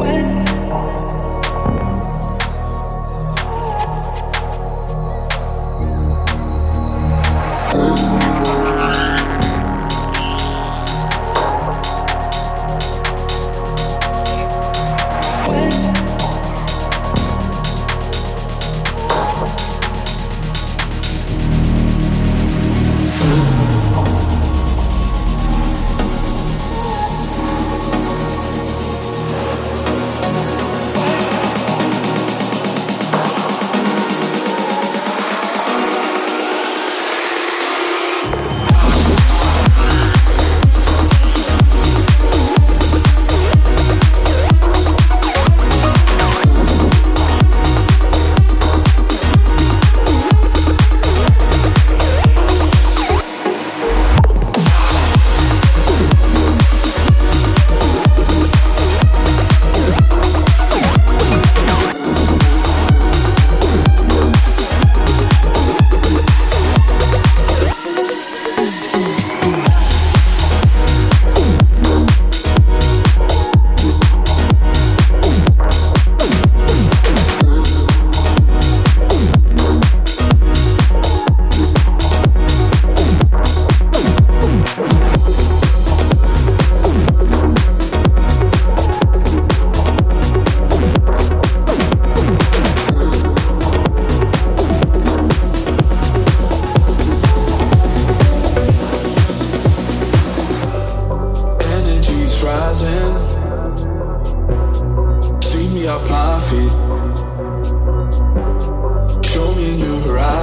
when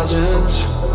thousands.